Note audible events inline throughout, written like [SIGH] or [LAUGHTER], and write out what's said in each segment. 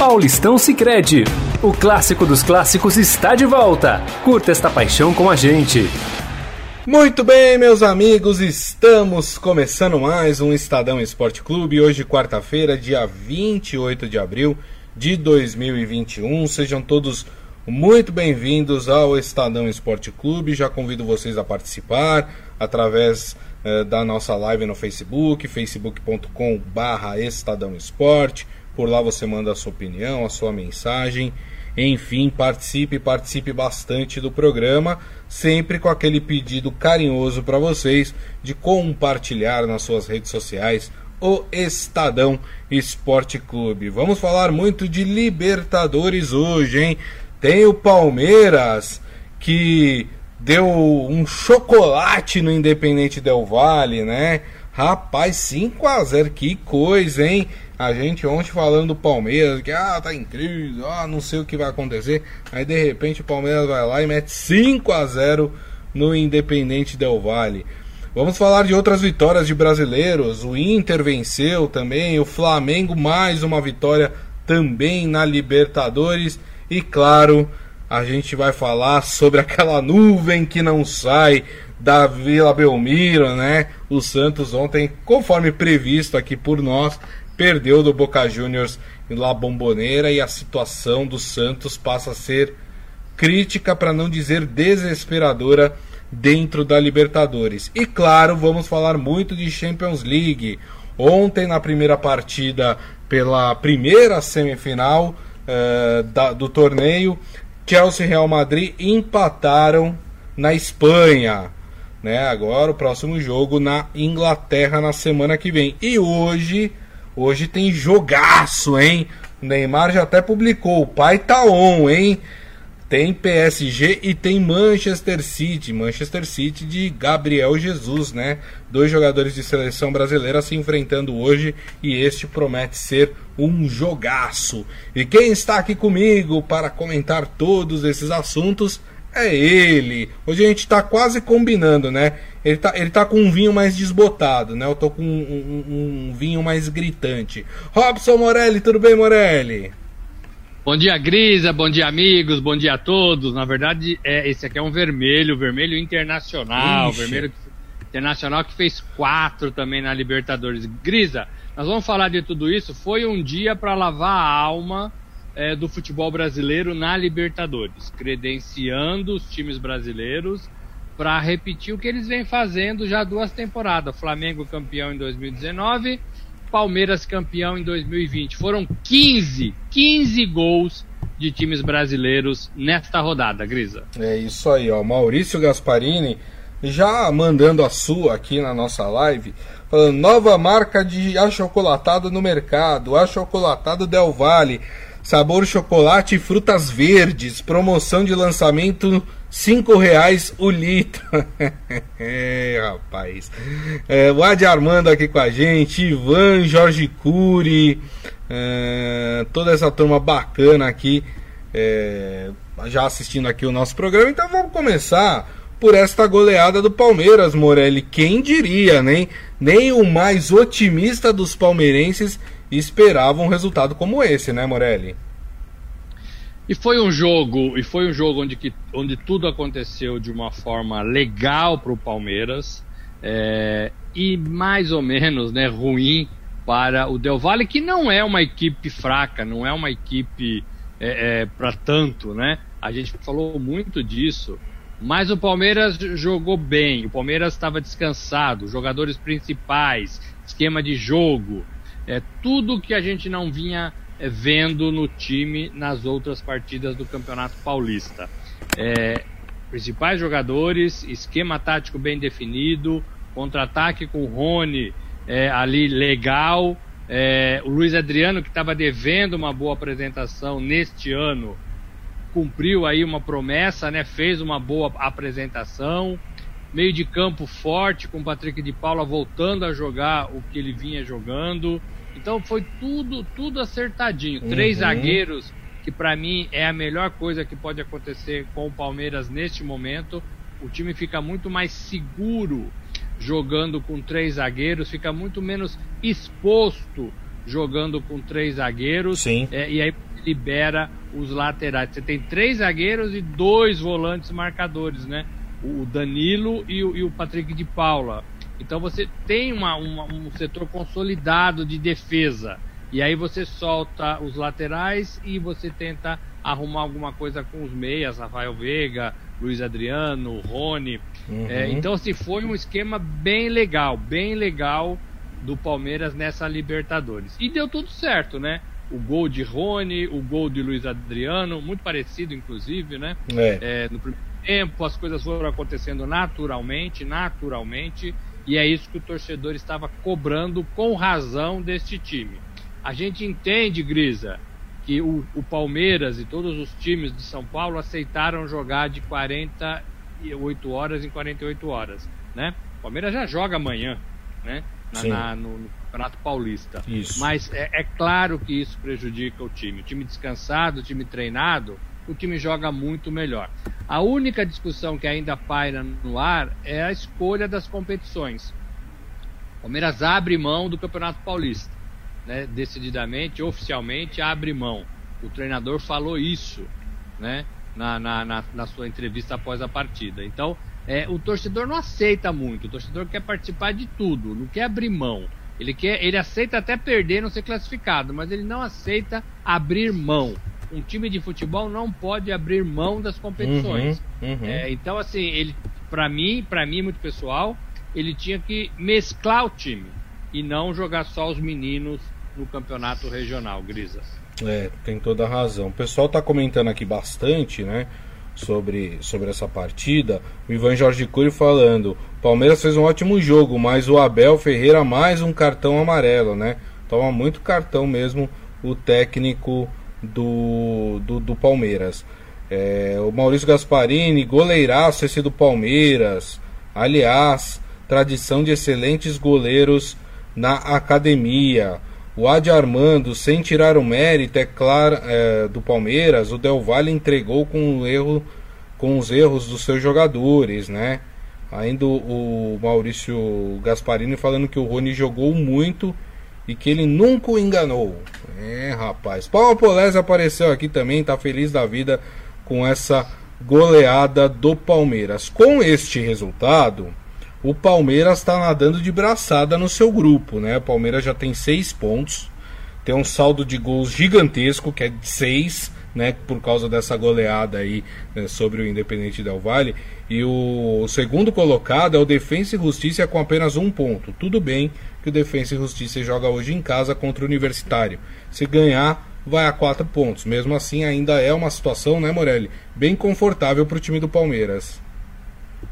Paulistão Sicredi. O clássico dos clássicos está de volta. Curta esta paixão com a gente. Muito bem, meus amigos, estamos começando mais um Estadão Esporte Clube. Hoje, quarta-feira, dia 28 de abril de 2021. Sejam todos muito bem-vindos ao Estadão Esporte Clube. Já convido vocês a participar através eh, da nossa live no Facebook, facebook.com/barra Estadão Esporte. Por lá você manda a sua opinião, a sua mensagem. Enfim, participe, participe bastante do programa, sempre com aquele pedido carinhoso para vocês de compartilhar nas suas redes sociais o Estadão Esporte Clube. Vamos falar muito de Libertadores hoje, hein? Tem o Palmeiras que deu um chocolate no Independente Del Vale, né? Rapaz, 5 a 0 que coisa, hein? A gente ontem falando do Palmeiras, que ah, tá crise, ah, não sei o que vai acontecer. Aí de repente o Palmeiras vai lá e mete 5 a 0 no Independente Del Vale. Vamos falar de outras vitórias de brasileiros. O Inter venceu também, o Flamengo mais uma vitória também na Libertadores e claro, a gente vai falar sobre aquela nuvem que não sai da Vila Belmiro, né? O Santos ontem, conforme previsto aqui por nós, perdeu do Boca Juniors La Bomboneira e a situação do Santos passa a ser crítica, para não dizer desesperadora, dentro da Libertadores. E claro, vamos falar muito de Champions League. Ontem, na primeira partida pela primeira semifinal uh, da, do torneio, Chelsea e Real Madrid empataram na Espanha. Né? Agora o próximo jogo na Inglaterra na semana que vem. E hoje Hoje tem jogaço, hein? O Neymar já até publicou. O pai tá on, hein? Tem PSG e tem Manchester City. Manchester City de Gabriel Jesus, né? Dois jogadores de seleção brasileira se enfrentando hoje e este promete ser um jogaço. E quem está aqui comigo para comentar todos esses assuntos é ele. Hoje a gente tá quase combinando, né? Ele tá, ele tá com um vinho mais desbotado, né? Eu tô com um, um, um vinho mais gritante. Robson Morelli, tudo bem, Morelli? Bom dia, Grisa, bom dia, amigos, bom dia a todos. Na verdade, é, esse aqui é um vermelho, vermelho internacional, Ixi. vermelho internacional que fez quatro também na Libertadores. Grisa, nós vamos falar de tudo isso. Foi um dia para lavar a alma é, do futebol brasileiro na Libertadores, credenciando os times brasileiros para repetir o que eles vêm fazendo já duas temporadas. Flamengo campeão em 2019, Palmeiras campeão em 2020. Foram 15, 15 gols de times brasileiros nesta rodada, Grisa. É isso aí, ó. Maurício Gasparini já mandando a sua aqui na nossa live, falando nova marca de achocolatado no mercado, achocolatado Del Valle sabor chocolate e frutas verdes, promoção de lançamento cinco reais o litro. [LAUGHS] é, rapaz. É, o Adi Armando aqui com a gente, Ivan, Jorge Cury, é, toda essa turma bacana aqui, é, já assistindo aqui o nosso programa. Então vamos começar por esta goleada do Palmeiras, Morelli. Quem diria, nem, nem o mais otimista dos palmeirenses esperava um resultado como esse, né, Morelli? E foi um jogo, e foi um jogo onde, que, onde tudo aconteceu de uma forma legal para o Palmeiras é, e mais ou menos né, ruim para o Del Valle, que não é uma equipe fraca, não é uma equipe é, é, para tanto, né? A gente falou muito disso, mas o Palmeiras jogou bem, o Palmeiras estava descansado, jogadores principais, esquema de jogo, é tudo que a gente não vinha é, vendo no time nas outras partidas do Campeonato Paulista. É, principais jogadores, esquema tático bem definido, contra-ataque com o Rony é, ali legal. É, o Luiz Adriano, que estava devendo uma boa apresentação neste ano, cumpriu aí uma promessa, né? fez uma boa apresentação. Meio de campo forte, com o Patrick de Paula voltando a jogar o que ele vinha jogando. Então foi tudo, tudo acertadinho. Uhum. Três zagueiros, que para mim é a melhor coisa que pode acontecer com o Palmeiras neste momento. O time fica muito mais seguro jogando com três zagueiros, fica muito menos exposto jogando com três zagueiros. Sim. É, e aí libera os laterais. Você tem três zagueiros e dois volantes marcadores, né? O Danilo e o, e o Patrick de Paula. Então você tem uma, uma, um setor consolidado de defesa. E aí você solta os laterais e você tenta arrumar alguma coisa com os meias, Rafael Veiga, Luiz Adriano, Rony. Uhum. É, então, assim, foi um esquema bem legal, bem legal do Palmeiras nessa Libertadores. E deu tudo certo, né? O gol de Rony, o gol de Luiz Adriano, muito parecido, inclusive, né? É. É, no primeiro tempo, as coisas foram acontecendo naturalmente, naturalmente, e é isso que o torcedor estava cobrando com razão deste time. A gente entende, Grisa, que o, o, Palmeiras e todos os times de São Paulo aceitaram jogar de 48 horas em 48 horas, né? O Palmeiras já joga amanhã, né? Na, na, no, no, Campeonato Paulista. Isso. Mas é, é, claro que isso prejudica o time. O time descansado, o time treinado, o time joga muito melhor. A única discussão que ainda paira no ar é a escolha das competições. O Palmeiras abre mão do Campeonato Paulista né, decididamente, oficialmente, abre mão. O treinador falou isso né, na, na, na, na sua entrevista após a partida. Então, é, o torcedor não aceita muito, o torcedor quer participar de tudo, não quer abrir mão. Ele, quer, ele aceita até perder, não ser classificado, mas ele não aceita abrir mão. Um time de futebol não pode abrir mão das competições. Uhum, uhum. É, então, assim, ele, para mim, para mim muito pessoal, ele tinha que mesclar o time e não jogar só os meninos no campeonato regional, Grisa. É, tem toda a razão. O pessoal está comentando aqui bastante, né? Sobre, sobre essa partida. O Ivan Jorge Cury falando: Palmeiras fez um ótimo jogo, mas o Abel Ferreira mais um cartão amarelo, né? Toma muito cartão mesmo o técnico do, do, do Palmeiras. É, o Maurício Gasparini, goleiraço esse do Palmeiras. Aliás, tradição de excelentes goleiros na academia. O Adi Armando, sem tirar o mérito, é claro, é, do Palmeiras, o Del Valle entregou com, o erro, com os erros dos seus jogadores, né? Ainda o Maurício Gasparini falando que o Rony jogou muito e que ele nunca o enganou. É, rapaz. Paulo Polese apareceu aqui também, tá feliz da vida com essa goleada do Palmeiras. Com este resultado, o Palmeiras está nadando de braçada no seu grupo, né? O Palmeiras já tem seis pontos, tem um saldo de gols gigantesco, que é de seis, né? Por causa dessa goleada aí né, sobre o Independente Del Valle. E o segundo colocado é o Defensa e Justiça com apenas um ponto. Tudo bem que o Defensa e Justiça joga hoje em casa contra o Universitário. Se ganhar, vai a quatro pontos. Mesmo assim, ainda é uma situação, né, Morelli? Bem confortável para o time do Palmeiras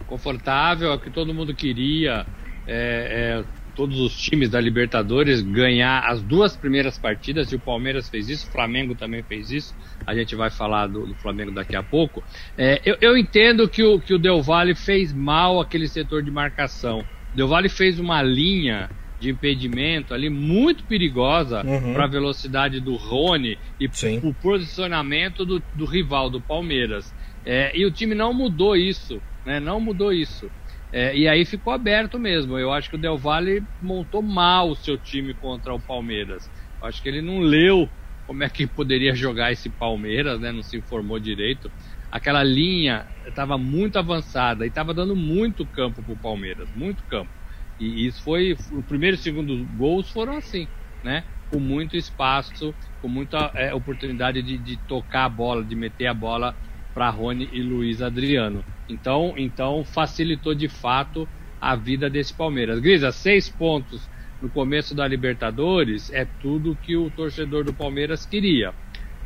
confortável, é o que todo mundo queria. É, é, todos os times da Libertadores ganhar as duas primeiras partidas, e o Palmeiras fez isso, o Flamengo também fez isso, a gente vai falar do, do Flamengo daqui a pouco. É, eu, eu, entendo que o, que o Del Valle fez mal aquele setor de marcação. O Del Valle fez uma linha de impedimento ali muito perigosa uhum. para a velocidade do Rony e o posicionamento do, do rival, do Palmeiras. É, e o time não mudou isso né? Não mudou isso. É, e aí ficou aberto mesmo. Eu acho que o Del Valle montou mal o seu time contra o Palmeiras. Eu acho que ele não leu como é que poderia jogar esse Palmeiras, né? Não se informou direito. Aquela linha estava muito avançada e estava dando muito campo para o Palmeiras, muito campo. E isso foi o primeiro e segundo gols foram assim, né? Com muito espaço, com muita é, oportunidade de, de tocar a bola, de meter a bola para Rony e Luiz Adriano. Então, então facilitou de fato a vida desse Palmeiras. Grisa, seis pontos no começo da Libertadores é tudo que o torcedor do Palmeiras queria.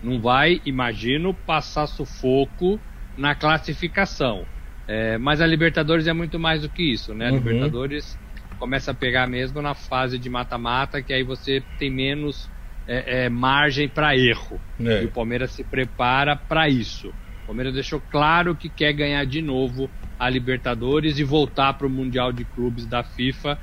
Não vai, imagino, passar sufoco na classificação. É, mas a Libertadores é muito mais do que isso, né? A uhum. Libertadores começa a pegar mesmo na fase de mata-mata, que aí você tem menos é, é, margem para erro. É. E o Palmeiras se prepara para isso. Palmeiras deixou claro que quer ganhar de novo a Libertadores e voltar para o Mundial de Clubes da FIFA,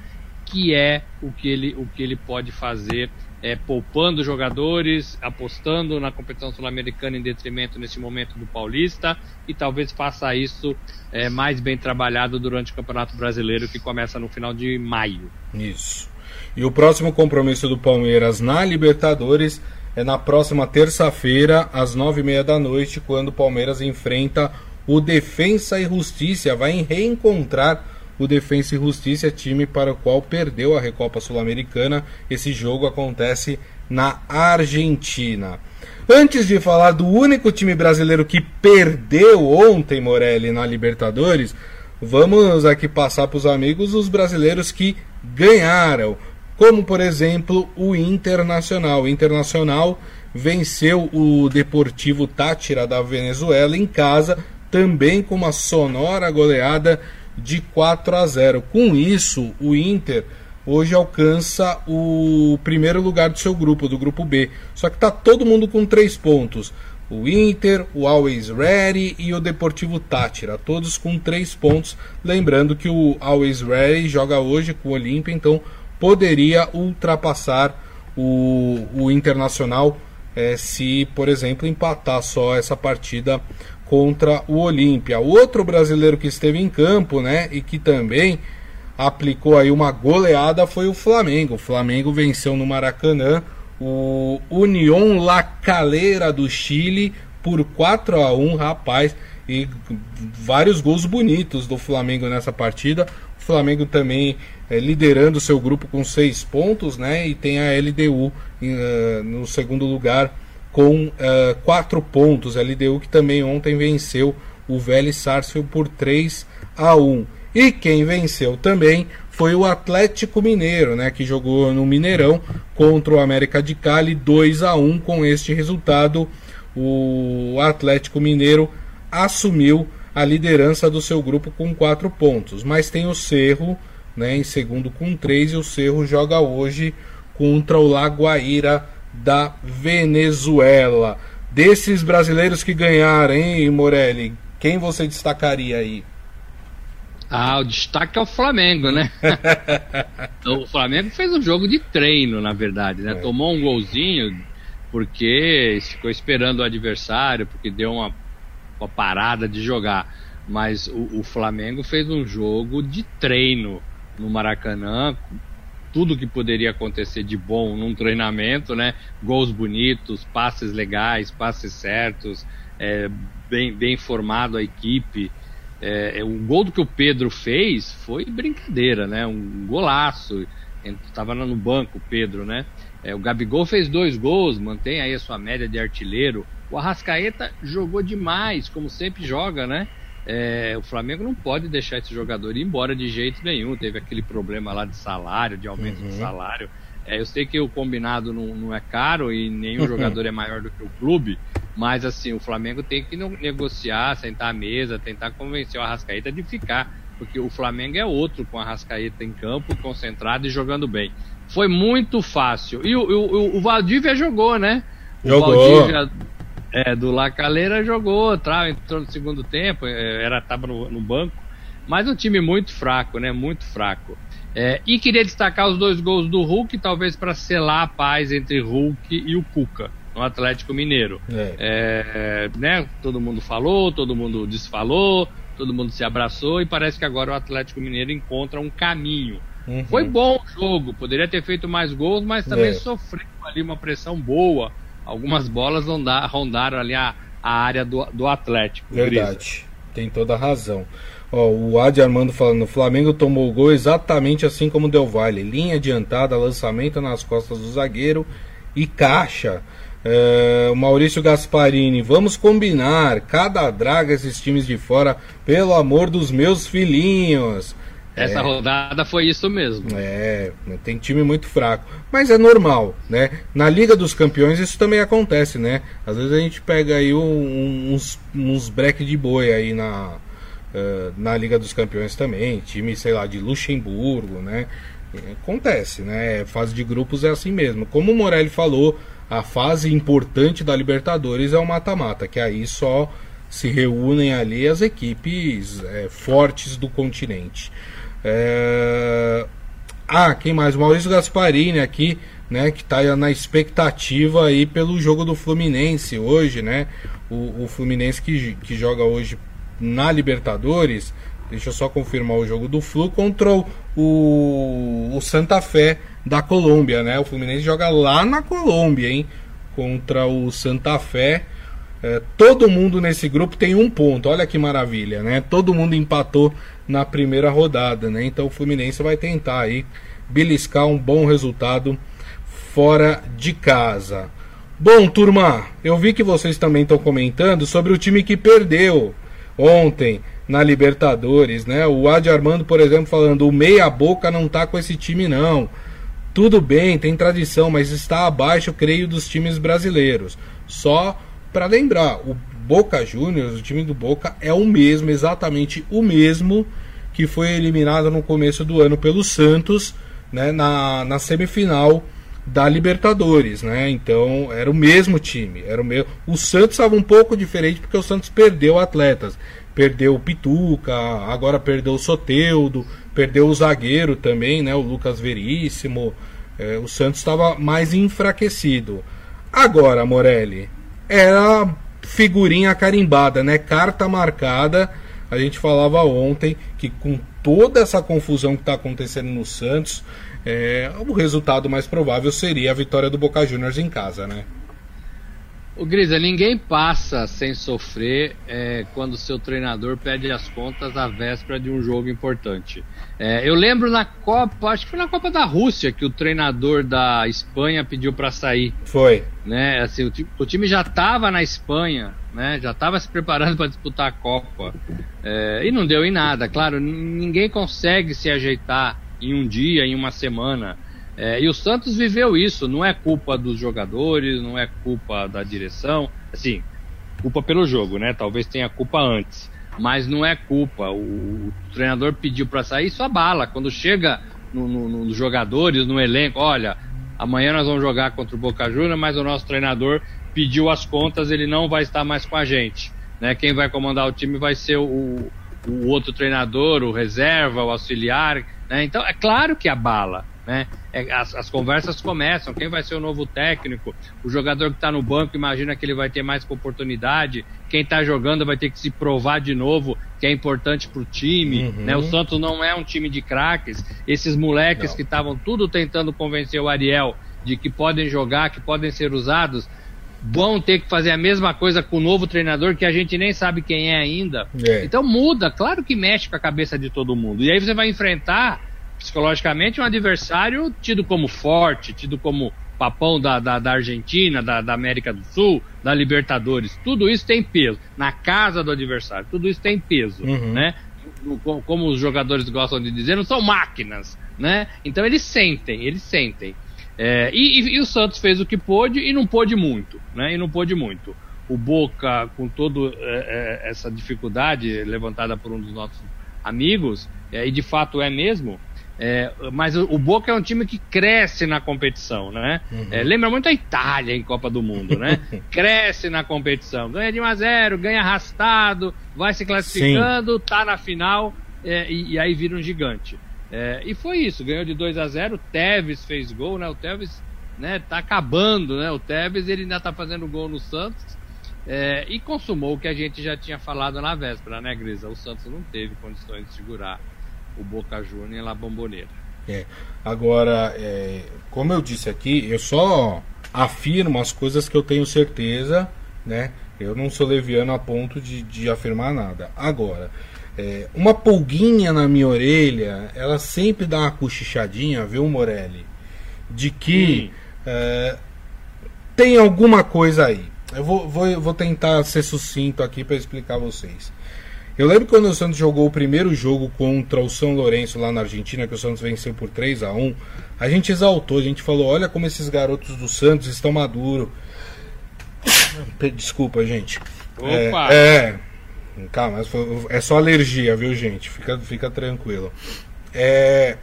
que é o que ele, o que ele pode fazer, é, poupando jogadores, apostando na competição sul-americana em detrimento nesse momento do Paulista e talvez faça isso é, mais bem trabalhado durante o Campeonato Brasileiro que começa no final de maio. Isso. E o próximo compromisso do Palmeiras na Libertadores é na próxima terça-feira, às nove e meia da noite, quando o Palmeiras enfrenta o Defensa e Justiça. Vai reencontrar o Defensa e Justiça, time para o qual perdeu a Recopa Sul-Americana. Esse jogo acontece na Argentina. Antes de falar do único time brasileiro que perdeu ontem, Morelli, na Libertadores, vamos aqui passar para os amigos os brasileiros que ganharam como por exemplo o Internacional. O Internacional venceu o Deportivo Tátira da Venezuela em casa, também com uma sonora goleada de 4 a 0. Com isso, o Inter hoje alcança o primeiro lugar do seu grupo, do grupo B. Só que está todo mundo com três pontos. O Inter, o Always Ready e o Deportivo Tátira, todos com três pontos. Lembrando que o Always Ready joga hoje com o Olímpia, então poderia ultrapassar o, o Internacional é, se, por exemplo, empatar só essa partida contra o Olímpia. Outro brasileiro que esteve em campo, né, e que também aplicou aí uma goleada foi o Flamengo. O Flamengo venceu no Maracanã o União La Calera do Chile por 4 a 1, rapaz, e vários gols bonitos do Flamengo nessa partida. Flamengo também é, liderando seu grupo com seis pontos, né? E tem a LDU uh, no segundo lugar com uh, quatro pontos. A LDU que também ontem venceu o Vélez Sarsfield por 3 a 1. E quem venceu também foi o Atlético Mineiro, né, que jogou no Mineirão contra o América de Cali 2 a 1. Com este resultado, o Atlético Mineiro assumiu a liderança do seu grupo com quatro pontos. Mas tem o Cerro né, em segundo com três, e o Cerro joga hoje contra o Lagoaíra da Venezuela. Desses brasileiros que ganharam, hein, Morelli? Quem você destacaria aí? Ah, o destaque é o Flamengo, né? [LAUGHS] o Flamengo fez um jogo de treino, na verdade, né? É. Tomou um golzinho porque ficou esperando o adversário, porque deu uma, uma parada de jogar. Mas o, o Flamengo fez um jogo de treino no Maracanã, tudo que poderia acontecer de bom num treinamento, né? Gols bonitos, passes legais, passes certos, é, bem, bem formado a equipe. É, é o gol que o Pedro fez foi brincadeira, né? Um golaço. Estava no banco o Pedro, né? É, o Gabigol fez dois gols, mantém aí a sua média de artilheiro. O Arrascaeta jogou demais, como sempre joga, né? É, o Flamengo não pode deixar esse jogador ir embora de jeito nenhum. Teve aquele problema lá de salário, de aumento uhum. de salário. É, eu sei que o combinado não, não é caro e nenhum jogador é maior do que o clube, mas assim, o Flamengo tem que negociar, sentar à mesa, tentar convencer o Arrascaeta de ficar, porque o Flamengo é outro com o Arrascaeta em campo, concentrado e jogando bem. Foi muito fácil. E o, o, o Valdívia jogou, né? O jogou. Valdívia é, do Lacaleira jogou, tá, entrou no segundo tempo, é, era tava no, no, banco, mas um time muito fraco, né? Muito fraco. É, e queria destacar os dois gols do Hulk, talvez para selar a paz entre Hulk e o Cuca no Atlético Mineiro. É. é. né? Todo mundo falou, todo mundo desfalou, todo mundo se abraçou e parece que agora o Atlético Mineiro encontra um caminho. Uhum. Foi bom o jogo, poderia ter feito mais gols, mas também é. sofreu ali uma pressão boa algumas bolas rondaram ali a, a área do, do Atlético. Verdade, Grisa. tem toda a razão. Ó, o Adi Armando falando, o Flamengo tomou o gol exatamente assim como deu Vale. Linha adiantada, lançamento nas costas do zagueiro e caixa. É, o Maurício Gasparini, vamos combinar, cada draga esses times de fora, pelo amor dos meus filhinhos. Essa é, rodada foi isso mesmo. É, tem time muito fraco. Mas é normal, né? Na Liga dos Campeões isso também acontece, né? Às vezes a gente pega aí um, uns, uns break de boi aí na, uh, na Liga dos Campeões também. Time, sei lá, de Luxemburgo, né? Acontece, né? Fase de grupos é assim mesmo. Como o Morelli falou, a fase importante da Libertadores é o mata-mata, que aí só se reúnem ali as equipes é, fortes do continente. É... Ah, quem mais? Maurício Gasparini aqui, né? Que está na expectativa aí pelo jogo do Fluminense hoje, né? O, o Fluminense que, que joga hoje na Libertadores. Deixa eu só confirmar o jogo do Flu contra o, o, o Santa Fé da Colômbia, né? O Fluminense joga lá na Colômbia, hein? contra o Santa Fé. É, todo mundo nesse grupo tem um ponto, olha que maravilha, né? Todo mundo empatou na primeira rodada, né? Então o Fluminense vai tentar aí beliscar um bom resultado fora de casa. Bom, turma, eu vi que vocês também estão comentando sobre o time que perdeu ontem na Libertadores, né? O Adi Armando, por exemplo, falando: o meia boca não tá com esse time não. Tudo bem, tem tradição, mas está abaixo, creio, dos times brasileiros. Só para lembrar, o Boca Juniors, o time do Boca, é o mesmo, exatamente o mesmo que foi eliminado no começo do ano pelo Santos, né, na, na semifinal da Libertadores, né? Então era o mesmo time, era o mesmo. O Santos estava um pouco diferente porque o Santos perdeu atletas, perdeu o Pituca, agora perdeu o Soteudo, perdeu o zagueiro também, né? O Lucas Veríssimo. É, o Santos estava mais enfraquecido. Agora, Morelli, era figurinha carimbada, né? Carta marcada. A gente falava ontem que com toda essa confusão que está acontecendo no Santos, é, o resultado mais provável seria a vitória do Boca Juniors em casa, né? O Grisa, ninguém passa sem sofrer é, quando seu treinador pede as contas à véspera de um jogo importante. É, eu lembro na Copa, acho que foi na Copa da Rússia que o treinador da Espanha pediu para sair. Foi. Né, assim, o, o time já estava na Espanha, né, já estava se preparando para disputar a Copa é, e não deu em nada. Claro, ninguém consegue se ajeitar em um dia, em uma semana. É, e o Santos viveu isso, não é culpa dos jogadores, não é culpa da direção, assim, culpa pelo jogo, né? Talvez tenha culpa antes, mas não é culpa. O, o treinador pediu para sair, isso abala. Quando chega nos no, no jogadores, no elenco, olha, amanhã nós vamos jogar contra o Boca Juniors, mas o nosso treinador pediu as contas, ele não vai estar mais com a gente. Né? Quem vai comandar o time vai ser o, o outro treinador, o reserva, o auxiliar. Né? Então é claro que abala. Né? É, as, as, conversas começam, quem vai ser o novo técnico? O jogador que está no banco imagina que ele vai ter mais oportunidade, quem está jogando vai ter que se provar de novo que é importante para o time. Uhum. Né? O Santos não é um time de craques, esses moleques não. que estavam tudo tentando convencer o Ariel de que podem jogar, que podem ser usados, vão ter que fazer a mesma coisa com o novo treinador que a gente nem sabe quem é ainda. É. Então muda, claro que mexe com a cabeça de todo mundo. E aí você vai enfrentar psicologicamente um adversário tido como forte, tido como papão da, da, da Argentina, da, da, América do Sul, da Libertadores. Tudo isso tem peso. Na casa do adversário, tudo isso tem peso, uhum. né? Como os jogadores gostam de dizer, não são máquinas, né? Então eles sentem, eles sentem. É, e, e, e, o Santos fez o que pôde e não pôde muito, né? E não pôde muito. O Boca, com toda é, é, essa dificuldade levantada por um dos nossos amigos, é, e de fato é mesmo, é, mas o, Boca é um time que cresce na competição, né? Uhum. É, lembra muito a Itália em Copa do Mundo, né? [LAUGHS] cresce na competição, ganha de 1 a 0, ganha arrastado, vai se classificando, Sim. tá na final é, e, e, aí vira um gigante. É, e foi isso, ganhou de 2 a 0, o Tevez fez gol, né? O Tevez, né, tá acabando, né? O Tevez ele ainda tá fazendo gol no Santos. É, e consumou o que a gente já tinha falado na véspera, né, Grisa? O Santos não teve condições de segurar o Boca Juniors lá Bomboneira. É. Agora, é, como eu disse aqui, eu só afirmo as coisas que eu tenho certeza, né? Eu não sou leviano a ponto de, de afirmar nada. Agora, é, uma pulguinha na minha orelha, ela sempre dá uma cochichadinha, viu, Morelli? De que é, tem alguma coisa aí. Eu vou, vou, vou tentar ser sucinto aqui para explicar a vocês. Eu lembro quando o Santos jogou o primeiro jogo contra o São Lourenço lá na Argentina, que o Santos venceu por 3 a 1 a gente exaltou, a gente falou: olha como esses garotos do Santos estão maduros. [LAUGHS] Desculpa, gente. Opa! É, é, calma, é só alergia, viu, gente? Fica, fica tranquilo. É,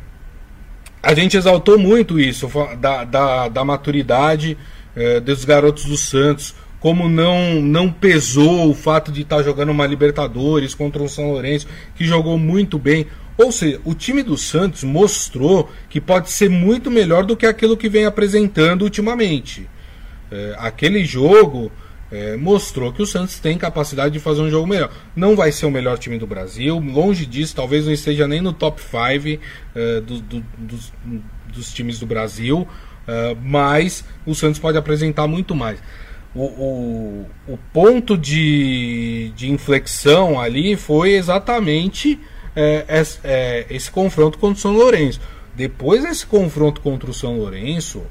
a gente exaltou muito isso, da, da, da maturidade é, dos garotos do Santos como não não pesou o fato de estar tá jogando uma Libertadores contra o São Lourenço, que jogou muito bem. Ou seja, o time do Santos mostrou que pode ser muito melhor do que aquilo que vem apresentando ultimamente. É, aquele jogo é, mostrou que o Santos tem capacidade de fazer um jogo melhor. Não vai ser o melhor time do Brasil, longe disso, talvez não esteja nem no top 5 é, do, do, dos, dos times do Brasil, Uh, mas o Santos pode apresentar muito mais. O, o, o ponto de, de inflexão ali foi exatamente é, esse, é, esse confronto contra o São Lourenço. Depois desse confronto contra o São Lourenço,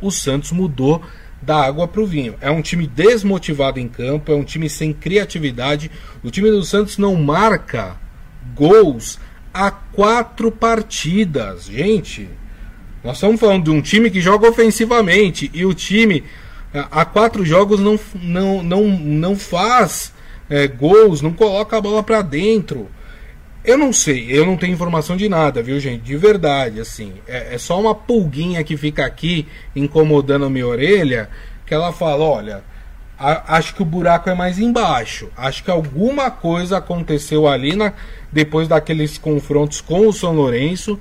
o, o Santos mudou da água para o vinho. É um time desmotivado em campo, é um time sem criatividade. O time do Santos não marca gols há quatro partidas. Gente, nós estamos falando de um time que joga ofensivamente e o time há quatro jogos não, não, não, não faz é, gols, não coloca a bola para dentro. Eu não sei, eu não tenho informação de nada, viu, gente? De verdade, assim. É, é só uma pulguinha que fica aqui incomodando a minha orelha, que ela fala: olha, a, acho que o buraco é mais embaixo. Acho que alguma coisa aconteceu ali na, depois daqueles confrontos com o São Lourenço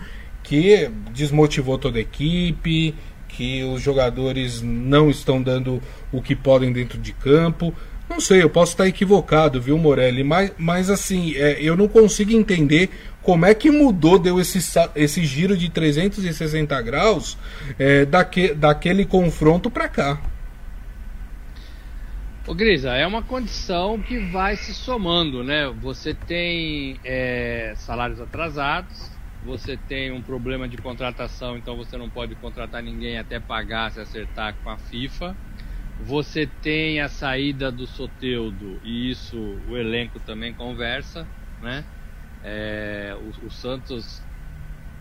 que desmotivou toda a equipe, que os jogadores não estão dando o que podem dentro de campo. Não sei, eu posso estar equivocado, viu, Morelli? Mas, mas assim, é, eu não consigo entender como é que mudou, deu esse, esse giro de 360 graus é, daque, daquele confronto para cá. Ô Grisa, é uma condição que vai se somando, né? Você tem é, salários atrasados, você tem um problema de contratação, então você não pode contratar ninguém até pagar se acertar com a FIFA. Você tem a saída do Soteudo e isso o elenco também conversa, né? É, o, o, Santos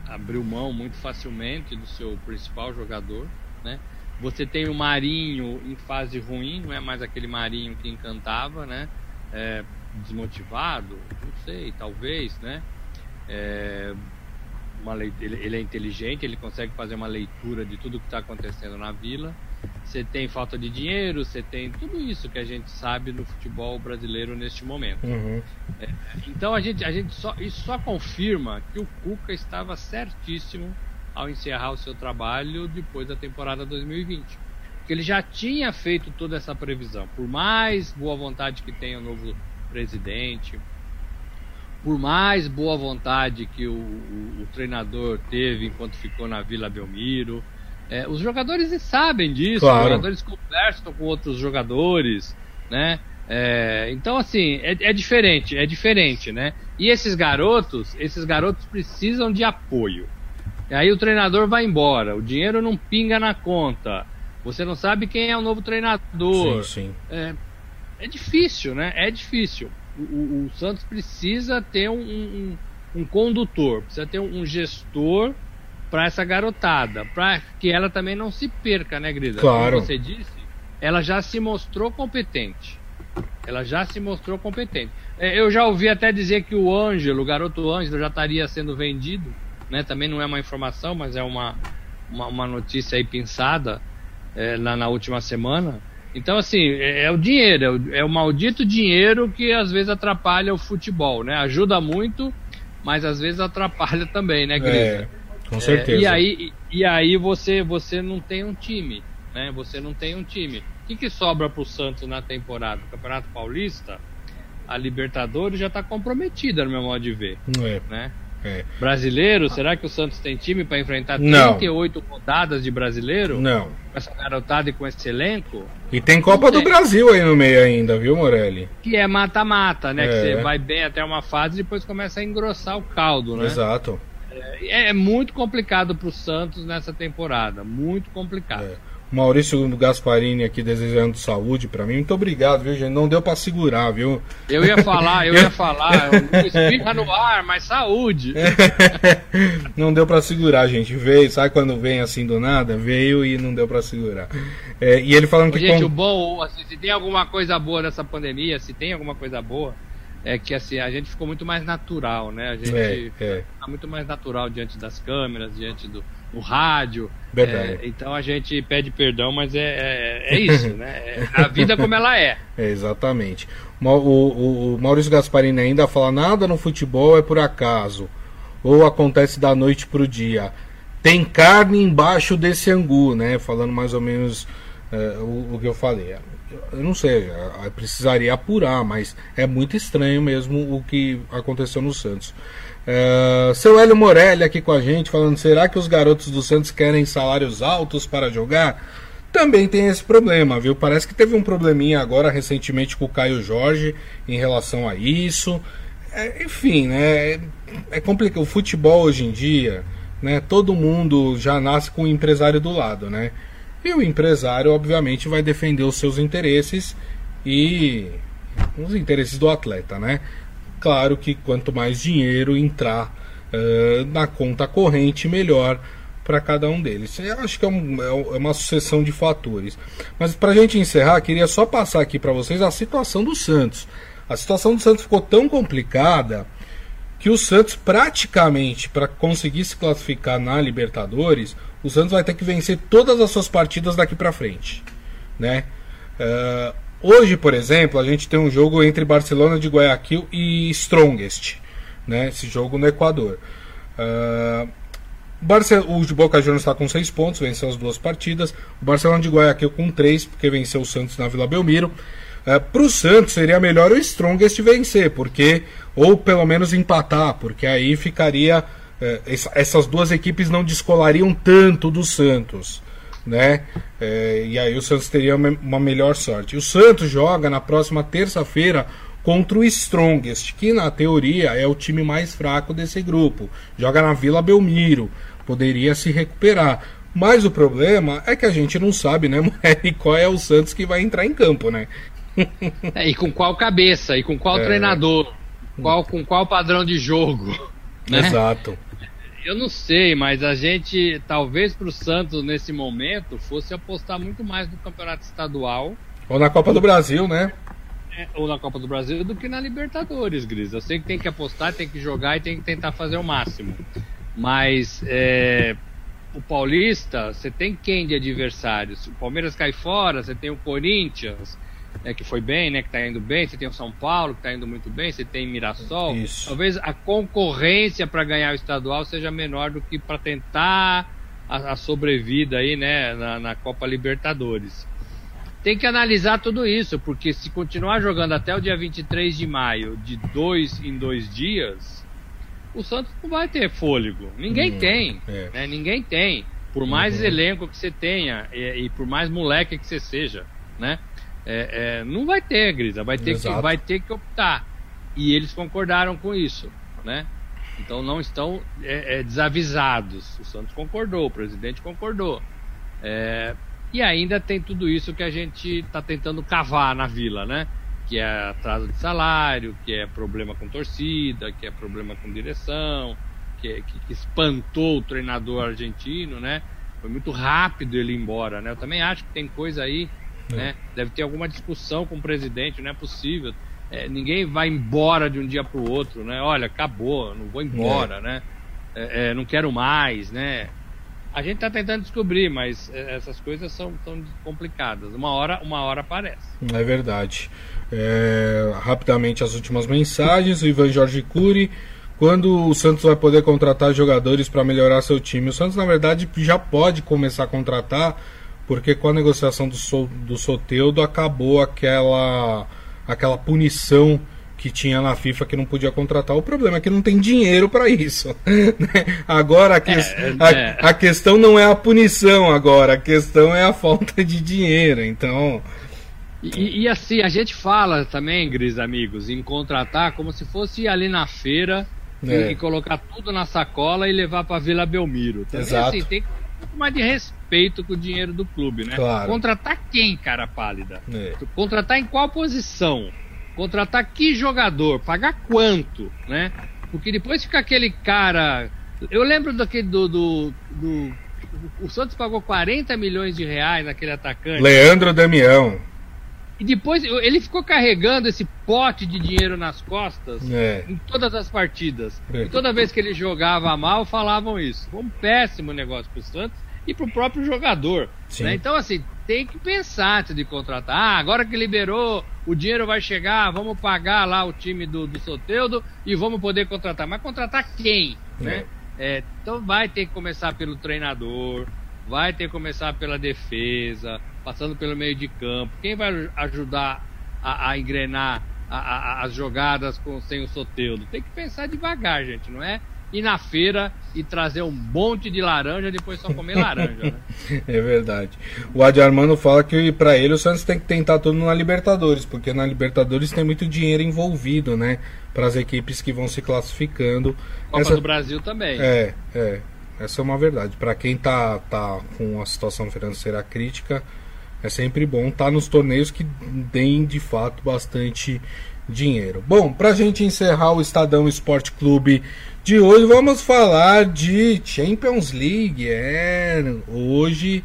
abriu mão muito facilmente do seu principal jogador, né? Você tem o Marinho em fase ruim, não é mais aquele Marinho que encantava, né? É, desmotivado, não sei, talvez, né? É, ele, ele é inteligente, ele consegue fazer uma leitura de tudo que está acontecendo na vila você tem falta de dinheiro, você tem tudo isso que a gente sabe no futebol brasileiro neste momento. Uhum. É, então a gente, a gente só, isso só confirma que o Cuca estava certíssimo ao encerrar o seu trabalho depois da temporada 2020. Porque ele já tinha feito toda essa previsão. Por mais boa vontade que tenha o novo presidente, por mais boa vontade que o, o, o treinador teve enquanto ficou na Vila Belmiro, é, os jogadores sabem disso, claro. os jogadores conversam com outros jogadores, né? É, então, assim, é, é, diferente, é diferente, né? E esses garotos, esses garotos precisam de apoio. E aí o treinador vai embora, o dinheiro não pinga na conta, você não sabe quem é o novo treinador. Sim, sim. É, é difícil, né? É difícil. O, o, Santos precisa ter um, um, um, condutor, precisa ter um gestor para essa garotada, para que ela também não se perca, né, Grisa? Claro. Como você disse, ela já se mostrou competente. Ela já se mostrou competente. É, eu já ouvi até dizer que o Ângelo, o garoto Ângelo, já estaria sendo vendido, né? Também não é uma informação, mas é uma, uma, uma notícia aí pensada é, na, na última semana. Então, assim, é, é o dinheiro, é o, é o, maldito dinheiro que às vezes atrapalha o futebol, né? Ajuda muito, mas às vezes atrapalha [LAUGHS] também, né, Grisa? É. Com certeza. É, e aí, e aí você, você não tem um time, né? Você não tem um time. O que, que sobra pro Santos na temporada? O Campeonato Paulista, a Libertadores já está comprometida, no meu modo de ver. É. Né? É. Brasileiro, será que o Santos tem time para enfrentar 38 não. rodadas de brasileiro? Não. Com essa garotada e com esse elenco? E tem Copa do Brasil aí no meio ainda, viu, Morelli? Que é mata-mata, né? É. Que você vai bem até uma fase e depois começa a engrossar o caldo, né? Exato. É, é muito complicado para o Santos nessa temporada, muito complicado. É. Maurício Gasparini aqui desejando saúde para mim. Muito obrigado, viu, gente? Não deu para segurar, viu? Eu ia falar, eu ia falar. [LAUGHS] Fica no ar, mas saúde. [LAUGHS] não deu para segurar, gente. Veio, sabe quando vem assim do nada? Veio e não deu para segurar. É, e ele falando Ô, que. Gente, com... o bom, assim, se tem alguma coisa boa nessa pandemia, se tem alguma coisa boa, é que assim, a gente ficou muito mais natural, né? A gente é, é. tá muito mais natural diante das câmeras, diante do, do rádio. É, então a gente pede perdão, mas é, é, é isso, né? É a vida como ela é. [LAUGHS] é exatamente. O, o, o Maurício Gasparini ainda fala: nada no futebol é por acaso, ou acontece da noite pro dia. Tem carne embaixo desse angu, né? Falando mais ou menos é, o, o, que eu falei. Eu não sei, eu precisaria apurar, mas é muito estranho mesmo o que aconteceu no Santos. É, seu Hélio Morelli aqui com a gente falando: será que os garotos do Santos querem salários altos para jogar? Também tem esse problema, viu? Parece que teve um probleminha agora recentemente com o Caio Jorge em relação a isso. É, enfim, né? É, é complicado. O futebol hoje em dia, né? Todo mundo já nasce com o empresário do lado, né? E o empresário, obviamente, vai defender os seus interesses e os interesses do atleta, né? Claro que quanto mais dinheiro entrar uh, na conta corrente, melhor para cada um deles. Eu acho que é, um, é, uma sucessão de fatores. Mas para a gente encerrar, queria só passar aqui para vocês a situação do Santos. A situação do Santos ficou tão complicada que o Santos praticamente para conseguir se classificar na Libertadores, o Santos vai ter que vencer todas as suas partidas daqui para frente, né? Uh, hoje, por exemplo, a gente tem um jogo entre Barcelona de Guayaquil e Strongest, né? Esse jogo no Equador. Uh, o Boca Juniors está com 6 pontos, venceu as duas partidas. O Barcelona de Guayaquil com 3, porque venceu o Santos na Vila Belmiro. Uh, Para o Santos seria melhor o Strongest vencer, porque ou pelo menos empatar, porque aí ficaria essas duas equipes não descolariam tanto do Santos. Né? É, e aí o Santos teria uma melhor sorte. O Santos joga na próxima terça-feira contra o Strongest, que na teoria é o time mais fraco desse grupo. Joga na Vila Belmiro, poderia se recuperar. Mas o problema é que a gente não sabe, né, [LAUGHS] E qual é o Santos que vai entrar em campo, né? É, e com qual cabeça, e com qual é... treinador, qual, com qual padrão de jogo. Né? Exato. Eu não sei, mas a gente, talvez para o Santos nesse momento, fosse apostar muito mais no campeonato estadual. Ou na Copa do Brasil, né? É, ou na Copa do Brasil do que na Libertadores, Gris. Eu sei que tem que apostar, tem que jogar e tem que tentar fazer o máximo. Mas é, o Paulista, você tem quem de adversários? O Palmeiras cai fora, você tem o Corinthians, é, que foi bem, né, que está indo bem, você tem o São Paulo, que está indo muito bem, você tem Mirassol. Isso. Talvez a concorrência para ganhar o estadual seja menor do que para tentar a, a, sobrevida aí, né, na, na, Copa Libertadores. Tem que analisar tudo isso, porque se continuar jogando até o dia 23 de maio, de dois em dois dias, o Santos não vai ter fôlego. Ninguém hum, tem, é. né, ninguém tem. Por mais uhum. elenco que você tenha e, e por mais moleque que você seja, né? É, é, não vai ter, Grisa, vai ter, que, vai ter que optar. E eles concordaram com isso, né? Então não estão é, é desavisados. O Santos concordou, o presidente concordou. É, e ainda tem tudo isso que a gente está tentando cavar na vila, né? Que é atraso de salário, que é problema com torcida, que é problema com direção, que, é, que, que espantou o treinador argentino, né? Foi muito rápido ele ir embora, né? Eu também acho que tem coisa aí é. Né? Deve ter alguma discussão com o presidente, não é possível. É, ninguém vai embora de um dia para o outro, né? Olha, acabou, não vou embora, é. né? É, é não quero mais, né? A gente está tentando descobrir, mas é, essas coisas são tão complicadas. Uma hora, uma hora aparece. É verdade. Rapidamente as últimas mensagens. O Ivan Jorge Cury. Quando o Santos vai poder contratar jogadores para melhorar seu time? O Santos, na verdade, já pode começar a contratar porque com a negociação do, so, do Soteudo acabou aquela, aquela punição que tinha na FIFA que não podia contratar. O problema é que não tem dinheiro para isso. [LAUGHS] Né? agora a, que, é, a, é. a, questão não é a punição agora, a questão é a falta de dinheiro. Então. E, e assim, a gente fala também, Gris, amigos, em contratar como se fosse ali na feira é. e, e, colocar tudo na sacola e levar para Vila Belmiro. Também, Exato. Assim, tem que pouco mais de respeito com o dinheiro do clube, né? Claro. Contratar quem, cara pálida? É. Contratar em qual posição? Contratar que jogador? Pagar quanto, né? Porque depois fica aquele cara. Eu lembro daquele do, do, do o Santos pagou 40 milhões de reais naquele atacante. Leandro Damião. E depois ele ficou carregando esse pote de dinheiro nas costas é. em todas as partidas. É. E toda vez que ele jogava mal, falavam isso. Foi um péssimo negócio para o Santos e para o próprio jogador. Né? Então, assim, tem que pensar antes de contratar. Ah, agora que liberou, o dinheiro vai chegar, vamos pagar lá o time do, do Soteudo e vamos poder contratar. Mas contratar quem? É. Né? É, então vai ter que começar pelo treinador, vai ter que começar pela defesa, passando pelo meio de campo. Quem vai ajudar a, a engrenar a, a, as jogadas com, sem o Soteudo? Tem que pensar devagar, gente, não é? Ir na feira e trazer um monte de laranja e depois só comer laranja, né? [LAUGHS] É verdade. O Adi Armando fala que para ele o Santos tem que tentar tudo na Libertadores, porque na Libertadores tem muito dinheiro envolvido, né? Para as equipes que vão se classificando. Copa Essa... do Brasil também. É, é. Essa é uma verdade. Para quem tá, tá com a situação financeira crítica, é sempre bom estar tá nos torneios que deem de fato bastante dinheiro. Bom, para a gente encerrar o Estadão Esporte Clube de hoje, vamos falar de Champions League. É, hoje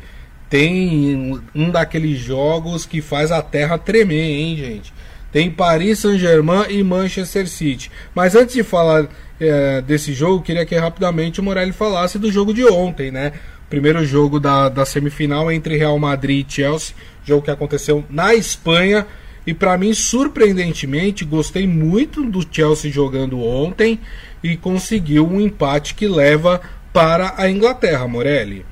tem um daqueles jogos que faz a terra tremer, hein, gente? Tem Paris Saint-Germain e Manchester City. Mas antes de falar é, desse jogo, queria que rapidamente o Morelli falasse do jogo de ontem, né? Primeiro jogo da, da semifinal entre Real Madrid e Chelsea, jogo que aconteceu na Espanha. E para mim, surpreendentemente, gostei muito do Chelsea jogando ontem e conseguiu um empate que leva para a Inglaterra, Morelli.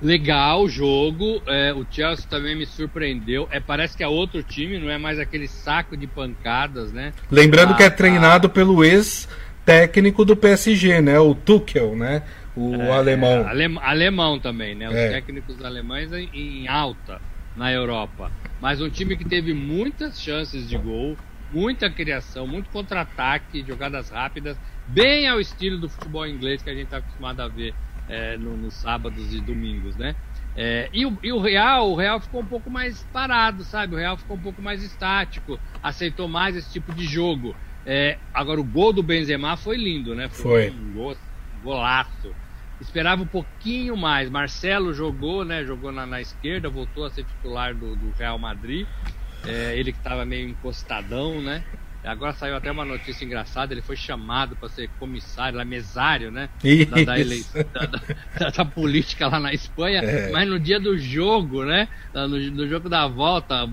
Legal o jogo, é, o Chelsea também me surpreendeu. É, parece que é outro time, não é mais aquele saco de pancadas, né? Lembrando ah, que é treinado ah, pelo ex-técnico do PSG, né? O Tuchel, né? O é, alemão. Alem, alemão também, né? Os é. técnicos alemães em, em alta na Europa. Mas um time que teve muitas chances de gol, muita criação, muito contra-ataque, jogadas rápidas, bem ao estilo do futebol inglês que a gente está acostumado a ver é, no, nos sábados e domingos, né? É, e, o, e, o, Real, o Real ficou um pouco mais parado, sabe? O Real ficou um pouco mais estático, aceitou mais esse tipo de jogo. É, agora o gol do Benzema foi lindo, né? Foi, foi. um gol, golaço. Esperava um pouquinho mais. Marcelo jogou, né? Jogou na, na esquerda, voltou a ser titular do, do Real Madrid. É, ele que estava meio encostadão, né? Agora saiu até uma notícia engraçada, ele foi chamado para ser comissário, lá, mesário, né? [LAUGHS] Da, da, eleição, da, da, política lá na Espanha, é. mas no dia do jogo, né? No, no jogo da volta,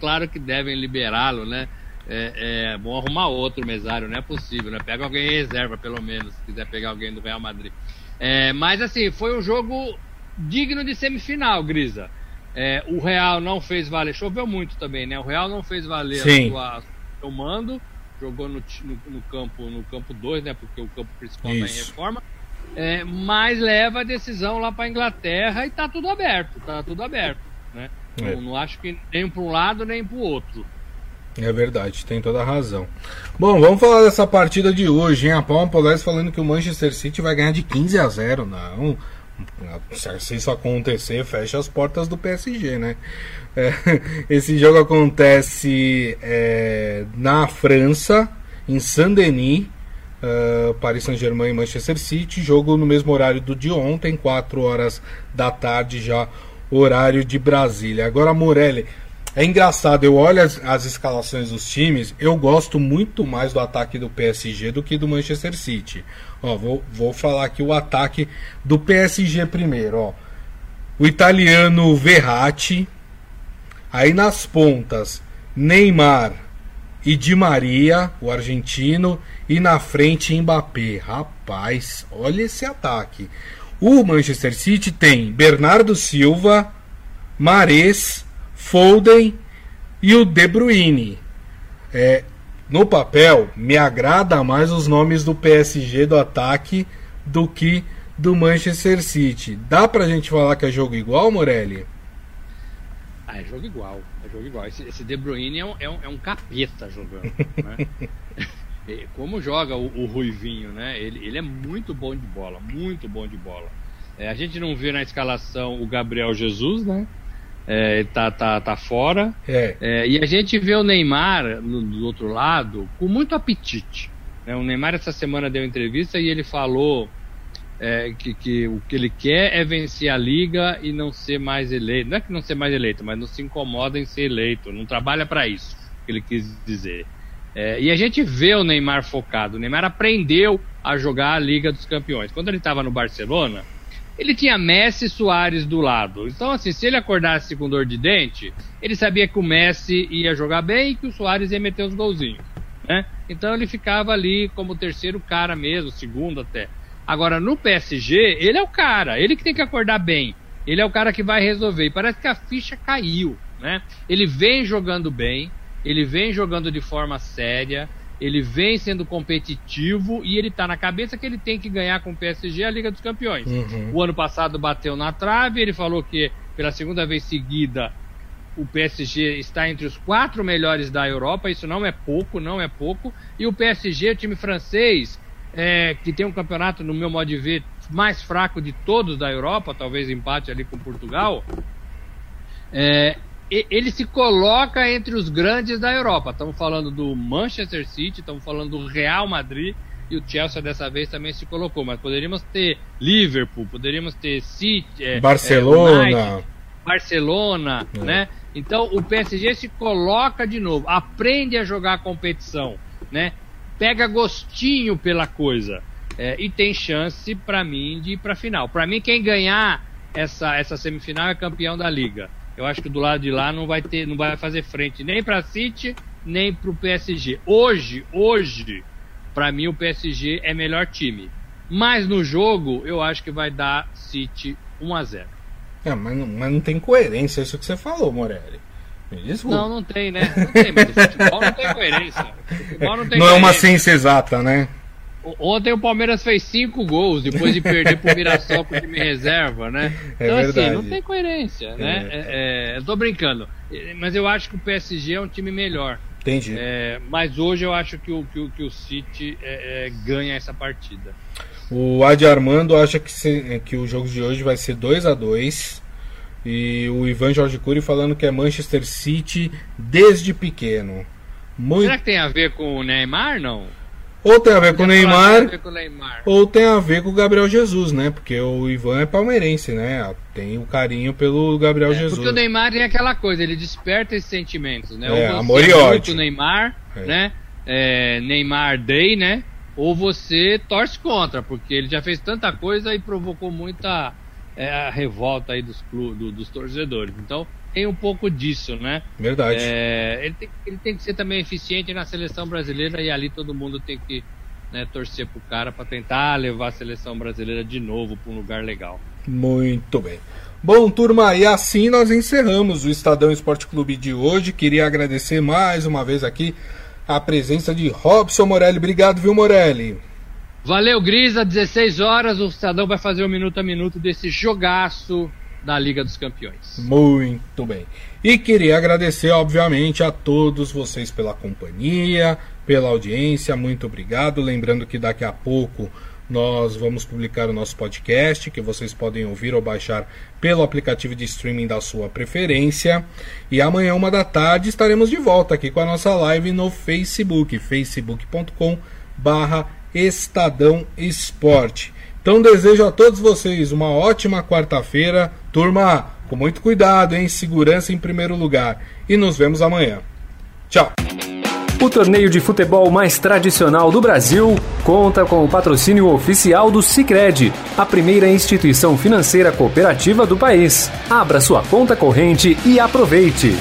claro que devem liberá-lo, né? É, é, bom arrumar outro mesário, não é possível, né? Pega alguém em reserva, pelo menos, se quiser pegar alguém do Real Madrid. É, mas assim, foi um jogo digno de semifinal, Grisa. É, o Real não fez valer, choveu muito também, né? O Real não fez valer Sim. a sua, seu mando, jogou no, no, no, campo no campo 2, né? Porque o campo principal está em reforma. É, mas leva a decisão lá para Inglaterra e tá tudo aberto, tá tudo aberto, né? É. Não, não acho que nem para um lado nem para o outro. É verdade, tem toda a razão. Bom, vamos falar dessa partida de hoje, hein? A Palma Polés falando que o Manchester City vai ganhar de 15 a 0. Não, se isso acontecer, fecha as portas do PSG, né? É, [LAUGHS] esse jogo acontece é, na França, em Saint-Denis, uh, Paris Saint-Germain e Manchester City. Jogo no mesmo horário do de ontem, 4 horas da tarde, já horário de Brasília. Agora, Morelli. É engraçado, eu olho as, as, escalações dos times, eu gosto muito mais do ataque do PSG do que do Manchester City. Ó, vou, vou falar aqui o ataque do PSG primeiro, ó. O italiano Verratti, aí nas pontas, Neymar e Di Maria, o argentino, e na frente Mbappé. Rapaz, olha esse ataque. O Manchester City tem Bernardo Silva, Mares, Foden e o De Bruyne. É, no papel, me agrada mais os nomes do PSG do ataque do que do Manchester City. Dá pra gente falar que é jogo igual, Morelli? Ah, é jogo igual. É jogo igual. Esse, esse De Bruyne é um, é um, é um capeta jogando. Né? [LAUGHS] Como joga o, o, Ruivinho, né? Ele, ele é muito bom de bola, muito bom de bola. É, a gente não vê na escalação o Gabriel Jesus, né? É, tá, tá, tá fora. É. É, e a gente vê o Neymar no, do outro lado com muito apetite. Né? O Neymar essa semana deu entrevista e ele falou é, que, que, o que ele quer é vencer a liga e não ser mais eleito. Não é que não ser mais eleito, mas não se incomoda em ser eleito. Não trabalha para isso, que ele quis dizer. É, e a gente vê o Neymar focado. O Neymar aprendeu a jogar a Liga dos Campeões. Quando ele estava no Barcelona, ele tinha Messi e Soares do lado. Então, assim, se ele acordasse com dor de dente, ele sabia que o Messi ia jogar bem e que o Soares ia meter os golzinhos. Né? Então ele ficava ali como terceiro cara mesmo, segundo até. Agora, no PSG, ele é o cara, ele que tem que acordar bem. Ele é o cara que vai resolver. E parece que a ficha caiu, né? Ele vem jogando bem, ele vem jogando de forma séria, ele vem sendo competitivo e ele está na cabeça que ele tem que ganhar com o PSG a Liga dos Campeões. Uhum. O ano passado bateu na trave, ele falou que pela segunda vez seguida o PSG está entre os quatro melhores da Europa, isso não é pouco, não é pouco. E o PSG, o time francês, é, que tem um campeonato, no meu modo de ver, mais fraco de todos da Europa, talvez empate ali com Portugal, é, ele se coloca entre os grandes da Europa. Estamos falando do Manchester City, estamos falando do Real Madrid e o Chelsea dessa vez também se colocou. Mas poderíamos ter Liverpool, poderíamos ter City, é, Barcelona, é, United, Barcelona, é. né? Então o PSG se coloca de novo, aprende a jogar a competição, né? Pega gostinho pela coisa é, e tem chance para mim de ir para final. Para mim quem ganhar essa essa semifinal é campeão da liga. Eu acho que do lado de lá não vai ter, não vai fazer frente nem para City nem para o PSG. Hoje, hoje, para mim o PSG é melhor time. Mas no jogo eu acho que vai dar City 1 a 0. É, mas, não, mas não tem coerência isso que você falou, Morelli. Não, não tem, né? Não tem, mas o futebol não tem coerência. Futebol não, tem não coerência. é uma ciência exata, né? Ontem o Palmeiras fez cinco gols depois de perder pro Mirassol com o time reserva, né? É então, assim, assim, não tem coerência, né? É. É, é, eu tô brincando. Mas eu acho que o PSG é um time melhor. Entendi. É, mas hoje eu acho que o, que o, que o City é, ganha essa partida. O Adi Armando acha que, se, que o jogo de hoje vai ser 2 a 2 E o Ivan Jorge Cury falando que é Manchester City desde pequeno. Muito... Será que tem a ver com o Neymar, não? Ou tem a ver com o Neymar, Neymar, ou tem a ver com o Gabriel Jesus, né? Porque o Ivan é palmeirense, né? Tem o carinho pelo Gabriel é, Jesus. Porque o Neymar tem aquela coisa, ele desperta esses sentimentos, né? É, ou amor e ódio. o Neymar, é. né? É, Neymar Day, né? Ou você torce contra, porque ele já fez tanta coisa e provocou muita é, revolta aí dos, do, dos torcedores. Então, tem um pouco disso, né? Verdade. É, ele, tem, ele tem que ser também eficiente na seleção brasileira e ali todo mundo tem que né, torcer pro cara para tentar levar a seleção brasileira de novo para um lugar legal. Muito bem. Bom, turma, e assim nós encerramos o Estadão Esporte Clube de hoje. Queria agradecer mais uma vez aqui a presença de Robson Morelli. Obrigado, viu, Morelli? Valeu, Grisa. 16 horas o Estadão vai fazer o minuto a minuto desse jogaço da Liga dos Campeões. Muito bem. E queria agradecer, obviamente, a todos vocês pela companhia, pela audiência. Muito obrigado. Lembrando que daqui a pouco nós vamos publicar o nosso podcast, que vocês podem ouvir ou baixar pelo aplicativo de streaming da sua preferência. E amanhã, uma da tarde, estaremos de volta aqui com a nossa live no Facebook, facebook.com barra Estadão Esporte. Então desejo a todos vocês uma ótima quarta-feira. Turma, com muito cuidado, hein? Segurança em primeiro lugar. E nos vemos amanhã. Tchau. O torneio de futebol mais tradicional do Brasil conta com o patrocínio oficial do Sicredi, a primeira instituição financeira cooperativa do país. Abra sua conta corrente e aproveite.